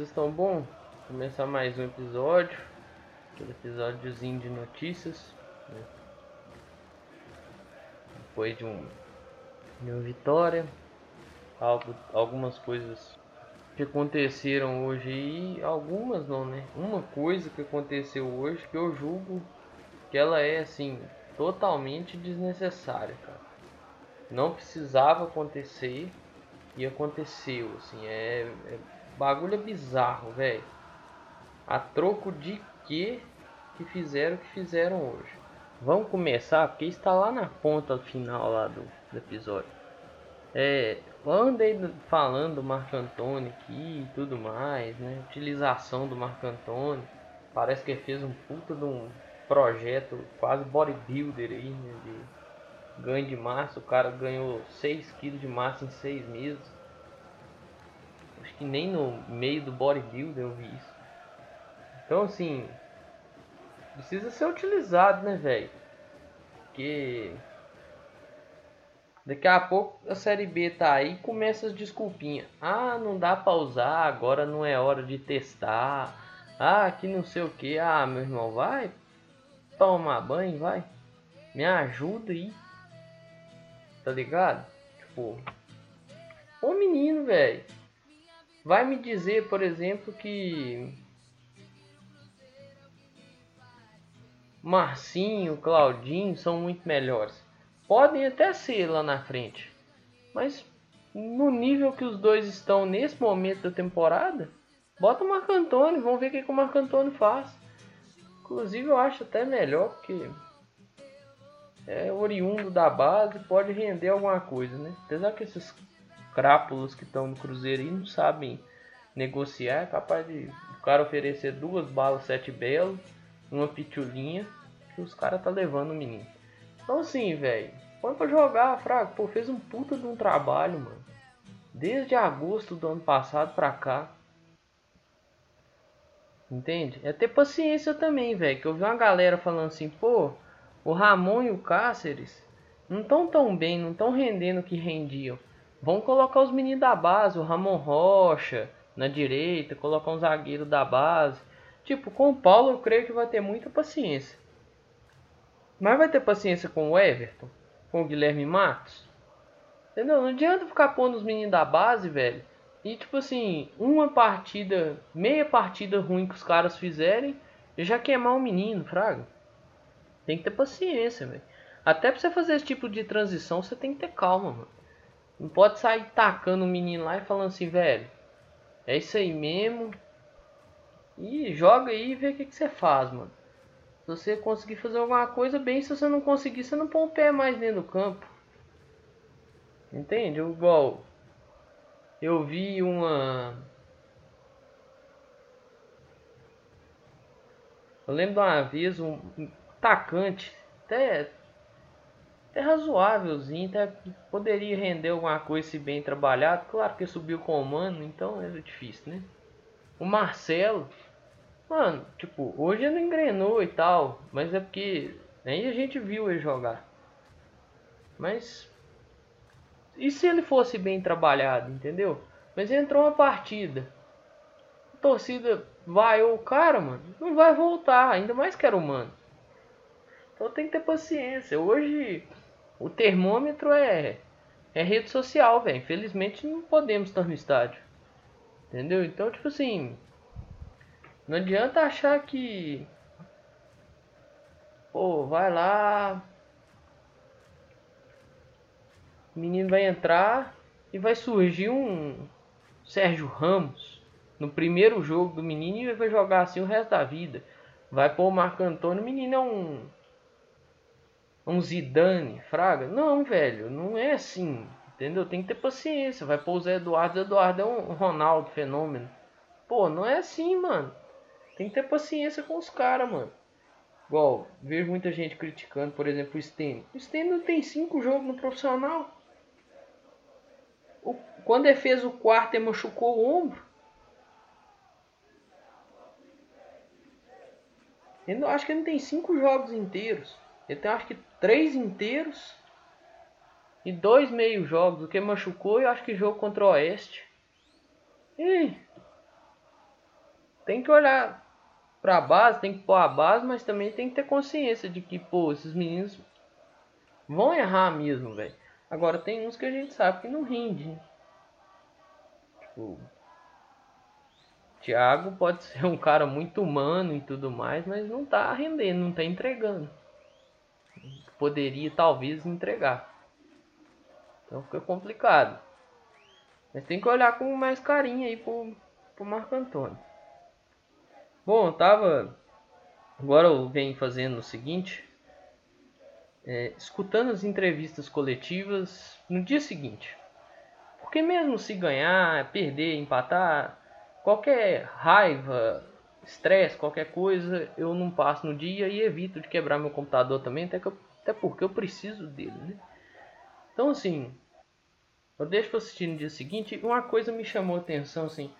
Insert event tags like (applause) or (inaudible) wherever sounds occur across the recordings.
vocês estão bom? Começar mais um episódio, aquele episódiozinho de notícias. Né? Depois de, um, de uma vitória, algo, algumas coisas que aconteceram hoje e algumas não, né? Uma coisa que aconteceu hoje que eu julgo que ela é assim totalmente desnecessária, cara. Não precisava acontecer e aconteceu, assim, é, é bagulho é bizarro, velho. A troco de que que fizeram o que fizeram hoje. Vamos começar porque está lá na ponta final lá do, do episódio. É, andei falando do Marco Antônio aqui e tudo mais, né? Utilização do Marco Antônio. Parece que ele fez um puta de um projeto quase bodybuilder aí, né? De ganho de massa. O cara ganhou 6 kg de massa em 6 meses. Acho que nem no meio do bodybuilder eu vi isso. Então assim, precisa ser utilizado, né, velho? Porque daqui a pouco a série B tá aí e começa as desculpinhas. Ah, não dá pra usar, agora não é hora de testar. Ah, que não sei o que. Ah, meu irmão, vai tomar banho, vai. Me ajuda aí. Tá ligado? Tipo, ô menino, velho. Vai me dizer, por exemplo, que Marcinho, Claudinho são muito melhores. Podem até ser lá na frente. Mas no nível que os dois estão nesse momento da temporada, bota o Marco Antônio, vamos ver o que, o Marco Antônio faz. Inclusive eu acho até melhor porque é oriundo da base, pode render alguma coisa, né? Apesar que esses crápulos que estão no Cruzeiro aí não sabem negociar, é capaz de o cara oferecer duas balas sete belo, uma pitulinha, que os caras tá levando o menino. Então assim, velho, põe pra jogar, fraco. Pô, fez um puta de um trabalho, mano. Desde agosto do ano passado pra cá. Entende? É ter paciência também, velho. Que eu vi uma galera falando assim, pô, o Ramon e o Cáceres não estão tão bem, não estão rendendo o que rendiam. Vão colocar os meninos da base, o Ramon Rocha na direita, colocar um zagueiro da base. Tipo, com o Paulo eu creio que vai ter muita paciência. Mas vai ter paciência com o Everton, com o Guilherme Matos. Entendeu? Não adianta ficar pondo os meninos da base, velho. E tipo assim, uma partida, meia partida ruim que os caras fizerem, já queimar o menino, fraga. Tem que ter paciência, velho. Até pra você fazer esse tipo de transição, você tem que ter calma, mano. Não pode sair tacando o menino lá e falando assim, velho. É isso aí mesmo. E joga aí e vê o que, que você faz, mano. Se você conseguir fazer alguma coisa, bem. Se você não conseguir, você não põe o pé mais dentro do campo. Entende? Eu, igual. Eu vi uma. Eu lembro de uma vez um atacante, até até razoávelzinho, até poderia render alguma coisa se bem trabalhado. Claro que subiu com o Mano, então era difícil, né? O Marcelo, mano, tipo, hoje ele engrenou e tal, mas é porque aí a gente viu ele jogar. Mas e se ele fosse bem trabalhado, entendeu? Mas entrou uma partida. A torcida vai o cara, mano, não vai voltar, ainda mais que era humano. Então tem que ter paciência. Hoje o termômetro é, é rede social, velho. Infelizmente não podemos estar no estádio. Entendeu? Então, tipo assim. Não adianta achar que. Pô, vai lá. O menino vai entrar e vai surgir um Sérgio Ramos no primeiro jogo do menino e vai jogar assim o resto da vida. Vai pôr o Marco Antônio, o menino é um um Zidane, Fraga. Não, velho, não é assim. Entendeu? Tem que ter paciência. Vai pôr o Zé Eduardo. Eduardo é um Ronaldo fenômeno. Pô, não é assim, mano. Tem que ter paciência com os caras, mano. Igual, vejo muita gente criticando, por exemplo, o Stênio. O Stênio não tem cinco jogos no profissional. O, quando ele fez o quarto, ele machucou o ombro. Eu acho que ele não tem cinco jogos inteiros. Ele tem acho que três inteiros e dois meio jogos. O que machucou, eu acho que jogo contra o Oeste. E tem que olhar para a base, tem que pôr a base, mas também tem que ter consciência de que, pô, esses meninos vão errar mesmo, velho. Agora tem uns que a gente sabe que não rende. Tipo, Thiago pode (laughs) ser um cara muito humano e tudo mais, mas não tá rendendo, não tá entregando. Poderia talvez entregar. Então fica complicado. Mas tem que olhar com mais carinho aí pro, pro Marco Antônio. Bom, tava. Agora eu venho fazendo o seguinte. É, escutando as entrevistas coletivas no dia seguinte. Porque mesmo se ganhar, perder, empatar, qualquer raiva, estresse, qualquer coisa, eu não passo no dia e evito de quebrar meu computador também, até, eu, até porque eu preciso dele, né? Então assim, eu deixo para assistir no dia seguinte, uma coisa me chamou a atenção assim,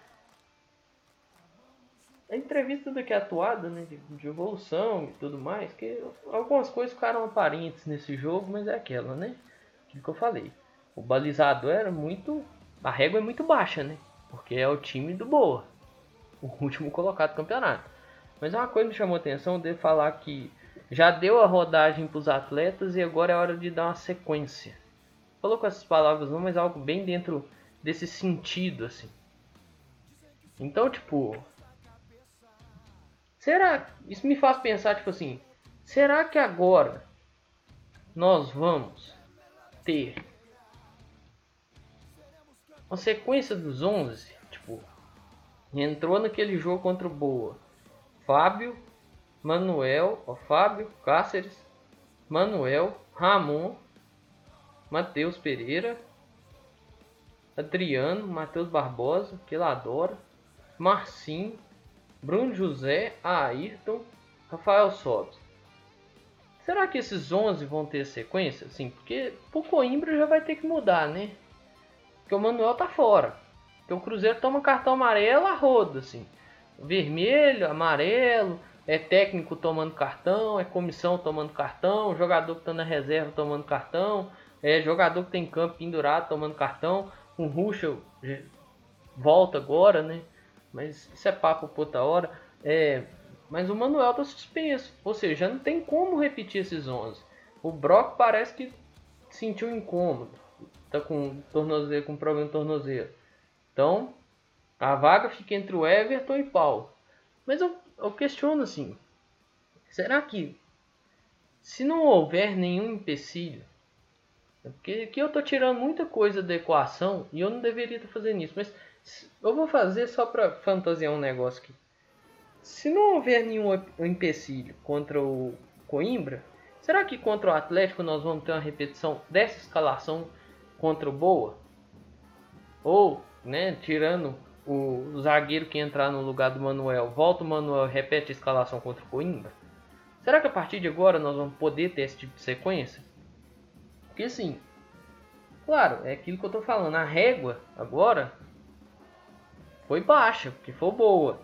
a entrevista daqui atuada, né, de, de, evolução e tudo mais, que algumas coisas ficaram aparentes nesse jogo, mas é aquela, né? Aquilo que eu falei. O balizador era muito. A régua é muito baixa, né? Porque é o time do Boa, o último colocado do campeonato. Mas uma coisa me chamou a atenção de falar que já deu a rodagem para os atletas e agora é hora de dar uma sequência. Falou com essas palavras não, mas algo bem dentro desse sentido, assim. Então, tipo, Será? Isso me faz pensar, tipo assim, será que agora nós vamos ter uma sequência dos 11? Tipo, entrou naquele jogo contra o Boa. Fábio, Manuel, ó, Fábio, Cáceres, Manuel, Ramon, Matheus Pereira, Adriano, Matheus Barbosa, que ele adora, Marcinho, Bruno José, Ayrton, Rafael Sobes. Será que esses 11 vão ter sequência? Sim, porque o Coimbra já vai ter que mudar, né? Porque o Manuel tá fora. Porque o Cruzeiro toma cartão amarelo a roda, assim. Vermelho, amarelo, é técnico tomando cartão, é comissão tomando cartão, jogador que tá na reserva tomando cartão, é jogador que tem campo pendurado tomando cartão. O Ruschel volta agora, né? Mas isso é papo por outra hora. É, mas o Manuel tá suspenso. Ou seja, não tem como repetir esses 11. O Brock parece que sentiu incômodo. Tá com tornozelo, com problema no tornozelo. Então, a vaga fica entre o Everton e Paulo. Mas eu, eu questiono assim. Será que se não houver nenhum empecilho, é porque aqui eu estou tirando muita coisa da equação e eu não deveria estar fazendo isso, mas eu vou fazer só para fantasiar um negócio aqui. Se não houver nenhum empecilho contra o Coimbra, será que contra o Atlético nós vamos ter uma repetição dessa escalação contra o Boa? Ou, né, tirando o zagueiro que entrar no lugar do Manuel, volta o Manuel repete a escalação contra o Coimbra? Será que a partir de agora nós vamos poder ter esse tipo de sequência? Porque sim, claro, é aquilo que eu estou falando. A régua agora foi baixa, porque foi boa.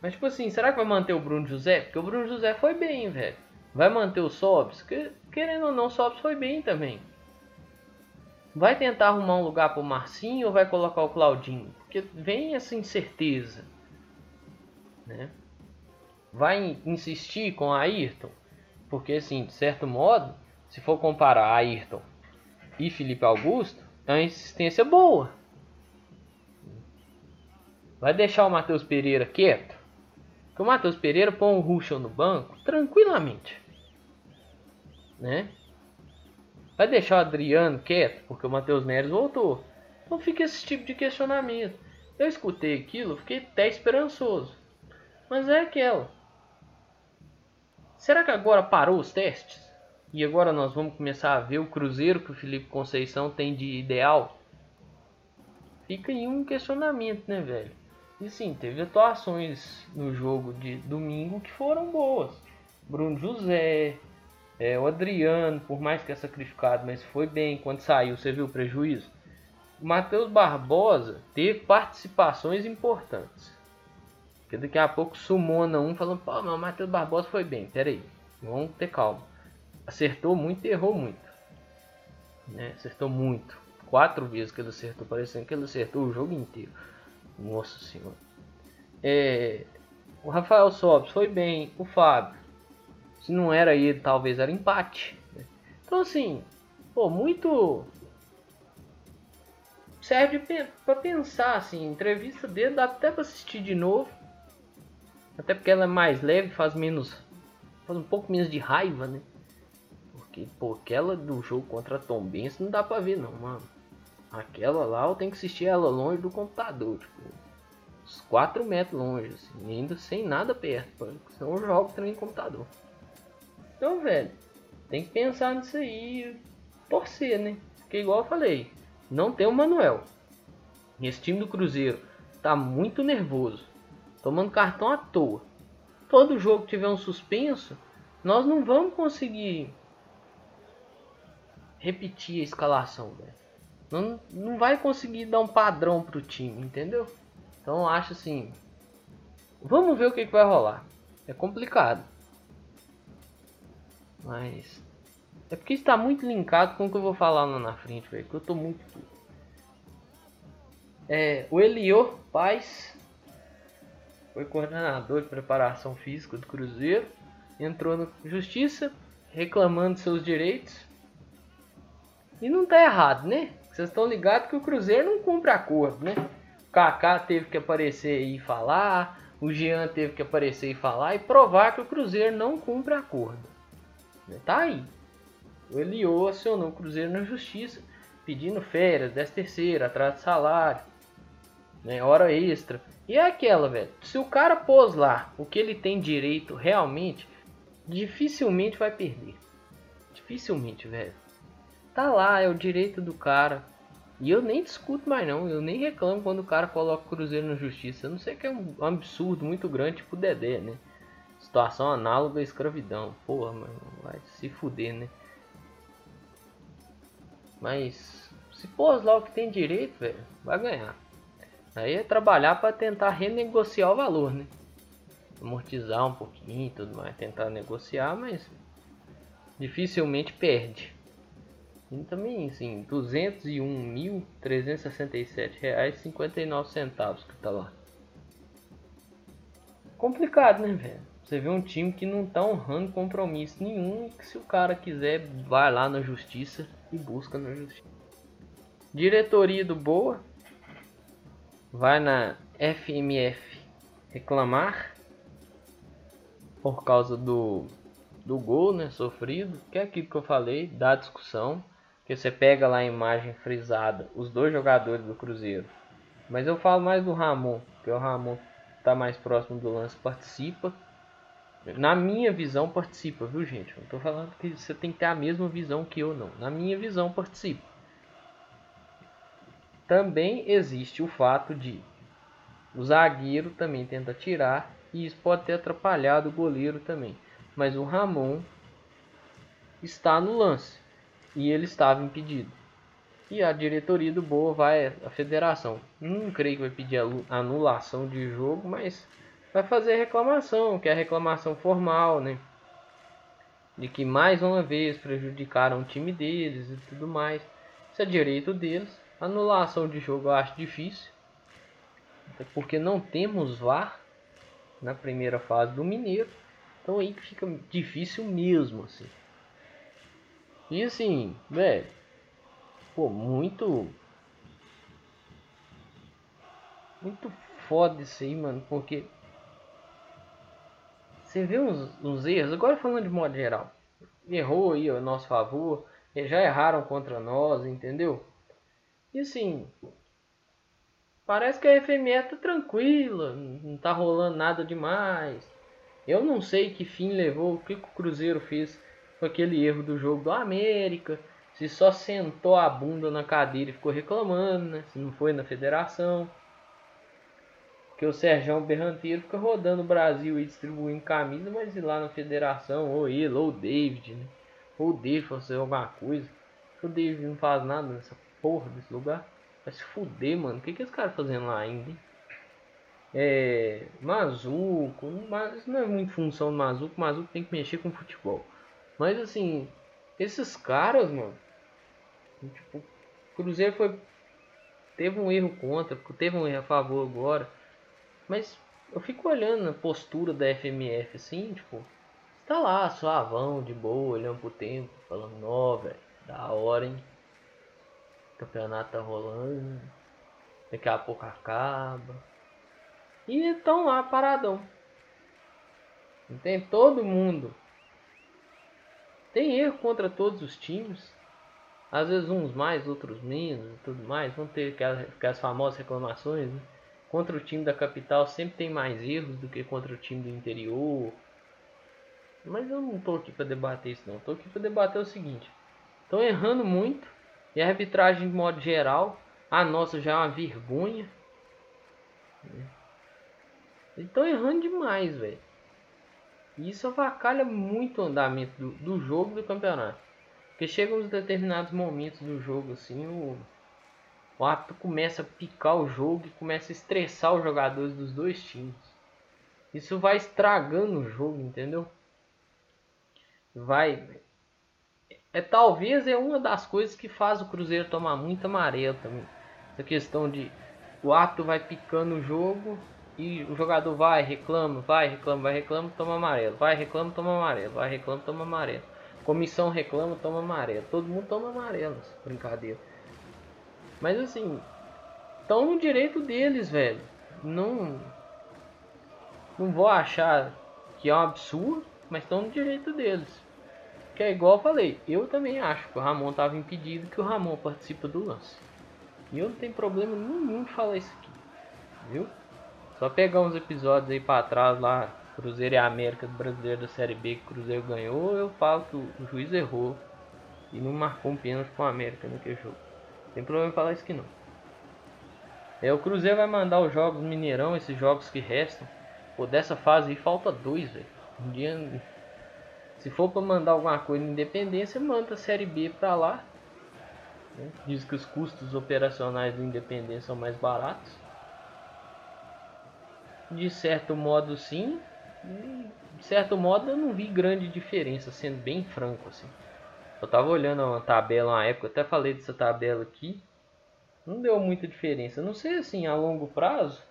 Mas tipo assim, será que vai manter o Bruno José? Porque o Bruno José foi bem, velho. Vai manter o Sobs? Que, querendo ou não, o Sobs foi bem também. Vai tentar arrumar um lugar pro Marcinho ou vai colocar o Claudinho? Porque vem essa incerteza. Né? Vai insistir com a Ayrton? Porque assim, de certo modo, se for comparar Ayrton e Felipe Augusto, é uma insistência boa. Vai deixar o Matheus Pereira quieto? Que o Matheus Pereira põe o Ruschel no banco tranquilamente. Né? Vai deixar o Adriano quieto porque o Matheus Neres voltou. Não fica esse tipo de questionamento. Eu escutei aquilo, fiquei até esperançoso. Mas é aquela. Será que agora parou os testes? E agora nós vamos começar a ver o Cruzeiro que o Felipe Conceição tem de ideal? Fica aí um questionamento, né, velho? E sim, teve atuações no jogo de domingo que foram boas. Bruno José, é, o Adriano, por mais que é sacrificado, mas foi bem. Quando saiu, você viu o prejuízo? O Matheus Barbosa teve participações importantes. Porque daqui a pouco sumona um falando, pô, mas o Matheus Barbosa foi bem. Pera aí, vamos ter calma. Acertou muito e errou muito. Né? Acertou muito. Quatro vezes que ele acertou, parecendo que ele acertou o jogo inteiro. Nossa senhora. É, o Rafael Sobis foi bem, o Fábio. Se não era ele, talvez era empate. Então assim, pô, muito serve para pensar assim, entrevista dele dá até para assistir de novo. Até porque ela é mais leve, faz menos faz um pouco menos de raiva, né? Porque pô, aquela do jogo contra Tom Benz não dá para ver não, mano. Aquela lá eu tenho que assistir ela longe do computador, tipo, uns 4 metros longe, assim, ainda sem nada perto, senão eu jogo também no computador. Então, velho, tem que pensar nisso aí torcer, né? Porque igual eu falei, não tem o Manuel. Esse time do Cruzeiro tá muito nervoso, tomando cartão à toa. Todo jogo que tiver um suspenso, nós não vamos conseguir repetir a escalação, velho. Não, não vai conseguir dar um padrão pro time, entendeu? Então acho assim. Vamos ver o que, que vai rolar. É complicado. Mas. É porque está muito linkado com o que eu vou falar lá na frente, velho. Que eu tô muito. É, o Elior Paz foi coordenador de preparação física do Cruzeiro. Entrou na justiça reclamando seus direitos. E não tá errado, né? Vocês estão ligados que o Cruzeiro não cumpre acordo, né? O Kaká teve que aparecer e falar, o Jean teve que aparecer e falar e provar que o Cruzeiro não cumpre acordo. Tá aí. O Eliô acionou o Cruzeiro na justiça, pedindo férias, 10 terceira, atraso de salário, né, hora extra. E é aquela, velho. Se o cara pôs lá o que ele tem direito realmente, dificilmente vai perder. Dificilmente, velho. Tá lá, é o direito do cara. E eu nem discuto mais não, eu nem reclamo quando o cara coloca o Cruzeiro na justiça. Não sei que é um absurdo muito grande, tipo o Dedé, né? Situação análoga à escravidão. Porra, mano, vai se fuder, né? Mas se pôs lá o que tem direito, velho, vai ganhar. Aí é trabalhar para tentar renegociar o valor, né? Amortizar um pouquinho e tudo mais, tentar negociar, mas dificilmente perde. E também, assim, R$ 201.367,59 que tá lá. Complicado, né, velho? Você vê um time que não tá honrando compromisso nenhum, que se o cara quiser, vai lá na justiça e busca na justiça. Diretoria do Boa vai na FMF reclamar por causa do, do gol né, sofrido, que é aquilo que eu falei, da discussão, que você pega lá a imagem frisada, os dois jogadores do Cruzeiro. Mas eu falo mais do Ramon, que o Ramon está mais próximo do lance, participa na minha visão, participa, viu, gente? Não tô falando que você tem que ter a mesma visão que eu, não. Na minha visão, participa. Também existe o fato de o zagueiro também tenta tirar e isso pode ter atrapalhado o goleiro também. Mas o Ramon está no lance e ele estava impedido. E a diretoria do Boa vai a federação. Não creio que vai pedir anulação de jogo, mas vai fazer reclamação, que é a reclamação formal, né? De que mais uma vez prejudicaram o time deles e tudo mais. Isso é direito deles. Anulação de jogo eu acho difícil. Porque não temos VAR na primeira fase do Mineiro. Então aí fica difícil mesmo, assim. E assim, velho, pô, muito muito foda isso aí, mano, porque você vê uns, uns erros, agora falando de modo geral, errou aí a nosso favor, já erraram contra nós, entendeu? E assim, parece que a FME tá tranquila, não tá rolando nada demais. Eu não sei que fim levou, o que, que o Cruzeiro fez com aquele erro do jogo do América, se só sentou a bunda na cadeira e ficou reclamando, né? Se não foi na federação. Porque o Sérgio Berranteiro fica rodando o Brasil e distribuindo camisa, mas ir lá na federação, ou ele, ou o David, né? Ou o David fazer alguma coisa. O David não faz nada nessa porra desse lugar. Vai se fuder, mano. O que, que esse cara fazendo lá ainda, hein? É. Mazuco. Mas não é muito função do Mazuco. Mazuco tem que mexer com futebol. Mas assim, esses caras, mano. Tipo, o Cruzeiro foi. Teve um erro contra, teve um erro a favor agora. Mas eu fico olhando a postura da FMF assim, tipo, tá lá, suavão, de boa, olhando pro tempo, falando, nó, velho, da hora, hein? O campeonato tá rolando, daqui a pouco acaba. E estão lá paradão. Tem todo mundo. Tem erro contra todos os times. Às vezes uns mais, outros menos e tudo mais. Vão ter aquelas, aquelas famosas reclamações. Né? Contra o time da capital sempre tem mais erros do que contra o time do interior. Mas eu não tô aqui para debater isso não. Tô aqui para debater o seguinte. Estão errando muito. E a arbitragem de modo geral. A nossa já é uma vergonha. Estão errando demais, velho. E isso avacalha muito o andamento do, do jogo do campeonato. Porque chegam uns determinados momentos do jogo, assim, o, o árbitro começa a picar o jogo e começa a estressar os jogadores dos dois times. Isso vai estragando o jogo, entendeu? Vai. É talvez é uma das coisas que faz o Cruzeiro tomar muito amarelo também. Essa questão de o árbitro vai picando o jogo e o jogador vai, reclama, vai, reclama, vai, reclama, toma amarelo. Vai, reclama, toma amarelo. Vai, reclama, toma amarelo. Comissão reclama, toma amarelo. Todo mundo toma amarelo brincadeira. Mas assim, estão no direito deles, velho. Não. Não vou achar que é um absurdo, mas estão no direito deles. Que é igual eu falei, eu também acho que o Ramon estava impedido que o Ramon participe do lance. E eu não tenho problema nenhum de falar isso aqui. Viu? Só pegar uns episódios aí para trás lá, Cruzeiro e América do Brasileiro da Série B que o Cruzeiro ganhou, eu falo que o juiz errou e não marcou um pênalti com o América naquele jogo. Tem problema em falar isso que não. É, o Cruzeiro vai mandar os jogos Mineirão, esses jogos que restam. Pô, dessa fase aí falta dois, velho. Um dia. Se for para mandar alguma coisa Independência, manda a Série B para lá. Né? Diz que os custos operacionais do Independência são mais baratos de certo modo sim, de certo modo eu não vi grande diferença, sendo bem franco assim. Eu tava olhando uma tabela na época, até falei dessa tabela aqui, não deu muita diferença. Não sei assim, a longo prazo,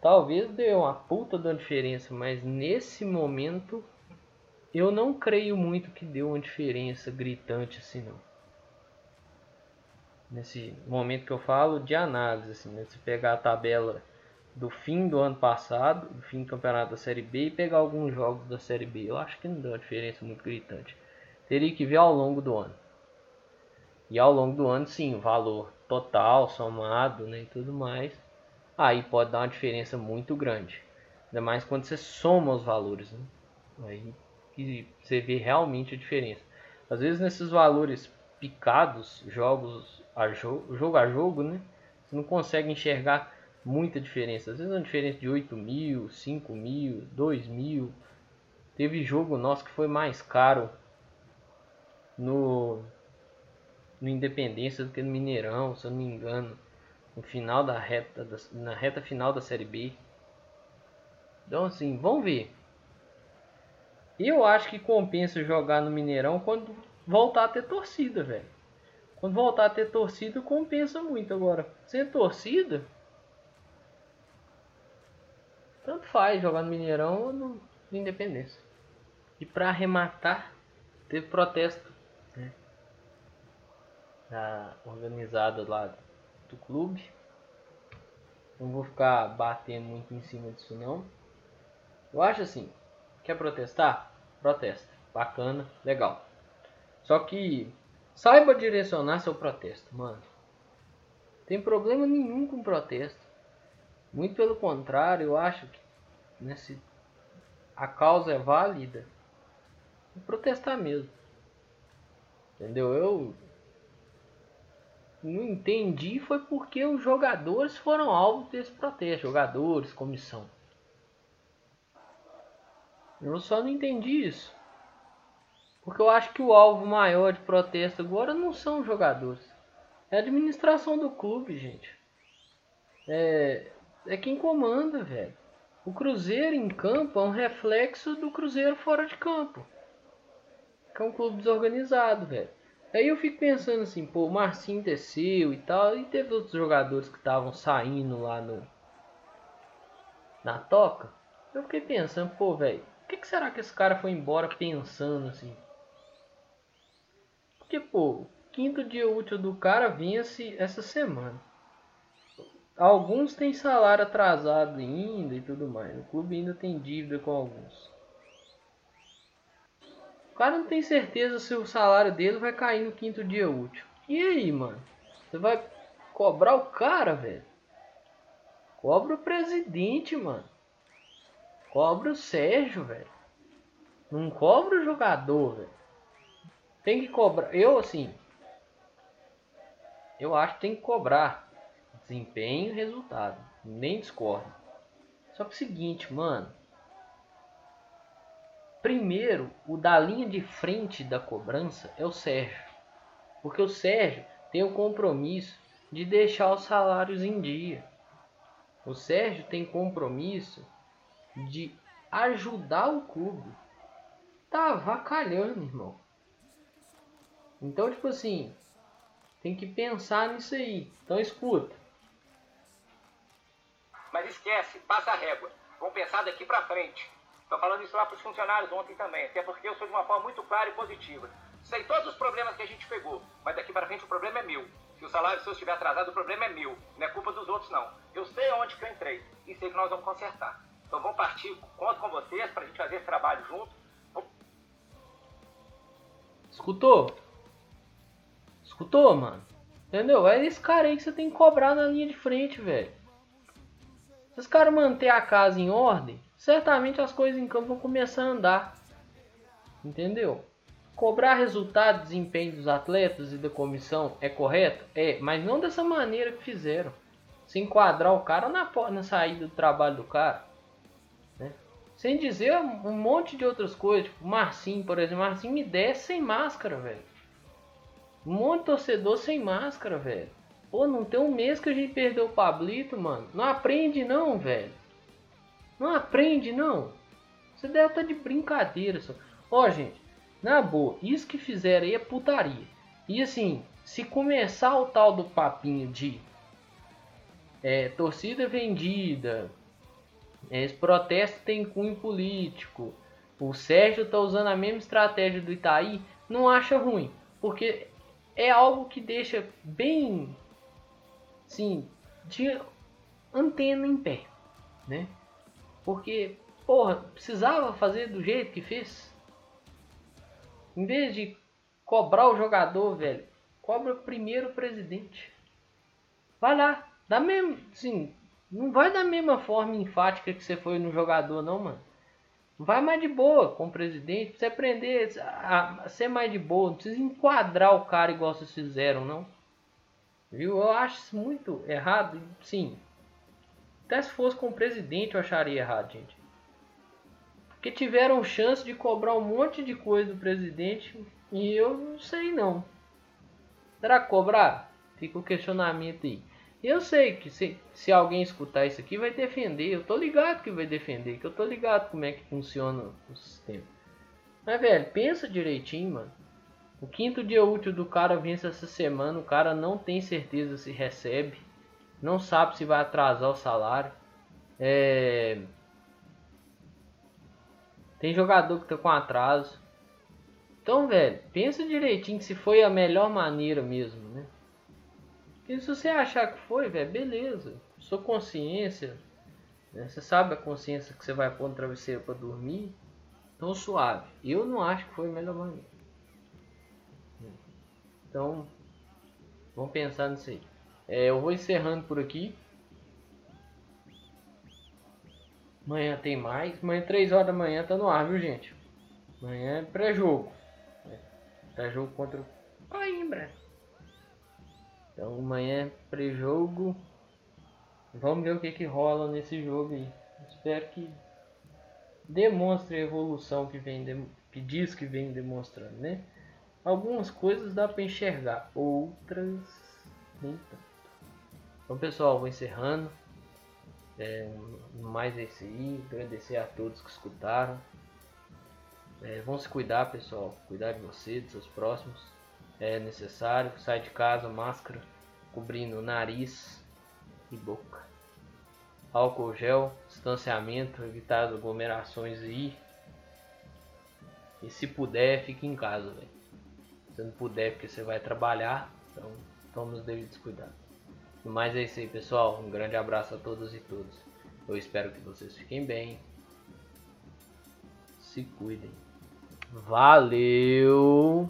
talvez deu uma puta da diferença, mas nesse momento eu não creio muito que deu uma diferença gritante assim não. Nesse momento que eu falo de análise, assim, né? se pegar a tabela do fim do ano passado, do fim do campeonato da Série B e pegar alguns jogos da Série B. Eu acho que não deu uma diferença muito gritante. Teria que ver ao longo do ano. E ao longo do ano, sim, o valor total, somado né, e tudo mais, aí pode dar uma diferença muito grande. Ainda mais quando você soma os valores. Né? Aí que você vê realmente a diferença. Às vezes nesses valores picados, jogos a jogo, jogo a jogo, né? Você não consegue enxergar muita diferença. Às vezes uma diferença de 8 mil, 5 mil, 2 mil. Teve jogo nosso que foi mais caro no, no Independência do que no Mineirão, se eu não me engano. No final da reta, na reta final da Série B. Então assim, vamos ver. Eu acho que compensa jogar no Mineirão quando voltar a ter torcida, velho. Quando voltar a ter torcida, compensa muito agora. Sem torcida, tanto faz jogar no Mineirão ou no, Independência. E para arrematar, teve protesto da organizada lá do clube. Não vou ficar batendo muito em cima disso não. Eu acho assim, quer protestar? Protesta. Bacana, legal. Só que saiba direcionar seu protesto, mano. Tem problema nenhum com protesto. Muito pelo contrário, eu acho que né, se a causa é válida, protestar mesmo. Entendeu? Eu não entendi foi porque os jogadores foram alvo desse protesto, jogadores, comissão. Eu só não entendi isso. Porque eu acho que o alvo maior de protesto agora não são os jogadores. É a administração do clube, gente. É, é quem comanda, velho. O Cruzeiro em campo é um reflexo do Cruzeiro fora de campo. Que é um clube desorganizado, velho. Aí eu fico pensando assim, pô, o Marcinho desceu e tal, e teve outros jogadores que estavam saindo lá no na toca, eu fiquei pensando, pô, velho, o que, que será que esse cara foi embora pensando assim? Porque, pô, quinto dia útil do cara vence essa semana. Alguns têm salário atrasado ainda e tudo mais. O clube ainda tem dívida com alguns. Cara não tem certeza se o salário dele vai cair no quinto dia útil. E aí, mano? Você vai cobrar o cara, velho? Cobra o presidente, mano. Cobra o Sérgio, velho. Não cobra o jogador, velho. Tem que cobrar. Eu, assim. Eu acho que tem que cobrar desempenho e resultado. Nem discordo. Só que é o seguinte, mano. Primeiro, o da linha de frente da cobrança é o Sérgio. Porque o Sérgio tem o compromisso de deixar os salários em dia. O Sérgio tem compromisso de ajudar o clube. Tá vacalhando, irmão. Então, tipo assim, tem que pensar nisso aí. Então, escuta. Mas esquece, passa a régua. Vamos pensar daqui pra frente. Tô falando isso lá pros funcionários ontem também, até porque eu sou de uma forma muito clara e positiva. Sei todos os problemas que a gente pegou, mas daqui para frente o problema é meu. Se o salário seu estiver atrasado, o problema é meu. Não é culpa dos outros, não. Eu sei onde que eu entrei e sei que nós vamos consertar. Então vamos partir, conto com vocês para a gente fazer esse trabalho junto. Escutou? Escutou, mano? Entendeu? É esse cara aí que você tem que cobrar na linha de frente, velho. Se os caras manter a casa em ordem, certamente as coisas em campo vão começar a andar. Entendeu? Cobrar resultado, desempenho dos atletas e da comissão é correto? É, mas não dessa maneira que fizeram. Se enquadrar o cara na, na saída do trabalho do cara. Né? Sem dizer um monte de outras coisas. Tipo, Marcinho, por exemplo. Marcinho me desce sem máscara, velho. Um monte de torcedor sem máscara, velho. Pô, não tem um mês que a gente perdeu o Pablito, mano. Não aprende não, velho. Não aprende não. Você deve estar de brincadeira só. Ó, gente. Na boa, isso que fizeram aí é putaria. E assim, se começar o tal do papinho de é, torcida vendida, é, esse protesto tem cunho político, o Sérgio tá usando a mesma estratégia do Itaí, não acha ruim, porque é algo que deixa bem, sim, de antena em pé, né? Porque, porra, precisava fazer do jeito que fez. Em vez de cobrar o jogador, velho, cobra primeiro o presidente. Vai lá, dá mesmo, sim, não vai da mesma forma enfática que você foi no jogador, não, mano. Vai mais de boa com o presidente, você aprender a, ser mais de boa. Não precisa enquadrar o cara igual vocês fizeram, não. Viu? Eu acho isso muito errado. Sim. Até se fosse com o presidente eu acharia errado, gente que tiveram chance de cobrar um monte de coisa do presidente e eu não sei não. Será que cobrar? Fica o questionamento aí. Eu sei que se, se alguém escutar isso aqui vai defender. Eu tô ligado que vai defender, que eu tô ligado como é que funciona o sistema. Mas velho, pensa direitinho, mano. O quinto dia útil do cara vence essa semana, o cara não tem certeza se recebe, não sabe se vai atrasar o salário. É, tem jogador que tá com atraso. Então, velho, pensa direitinho se foi a melhor maneira mesmo, né? Porque se você achar que foi, velho, beleza. Sua consciência, né? você sabe a consciência que você vai pôr no travesseiro para dormir. Então, suave. Eu não acho que foi a melhor maneira. Então, vamos pensar nisso aí. É, eu vou encerrando por aqui. Amanhã tem mais. Amanhã, 3 horas da manhã, tá no ar, viu, gente? Amanhã é pré-jogo. É, pré-jogo contra o Coimbra. Então, amanhã é pré-jogo. Vamos ver o que, que rola nesse jogo aí. Espero que demonstre a evolução que, vem que diz que vem demonstrando, né? Algumas coisas dá para enxergar, outras nem tanto. Então, pessoal, vou encerrando. É, mais esse aí, agradecer a todos que escutaram. É, vão se cuidar, pessoal. Cuidar de você, dos seus próximos. É necessário. Sai de casa, máscara, cobrindo nariz e boca. álcool gel, distanciamento, evitar as aglomerações aí. E se puder, fique em casa, velho. Se não puder, porque você vai trabalhar, então tome os devidos cuidados. Mas é isso aí, pessoal. Um grande abraço a todos e todas. Eu espero que vocês fiquem bem. Se cuidem. Valeu!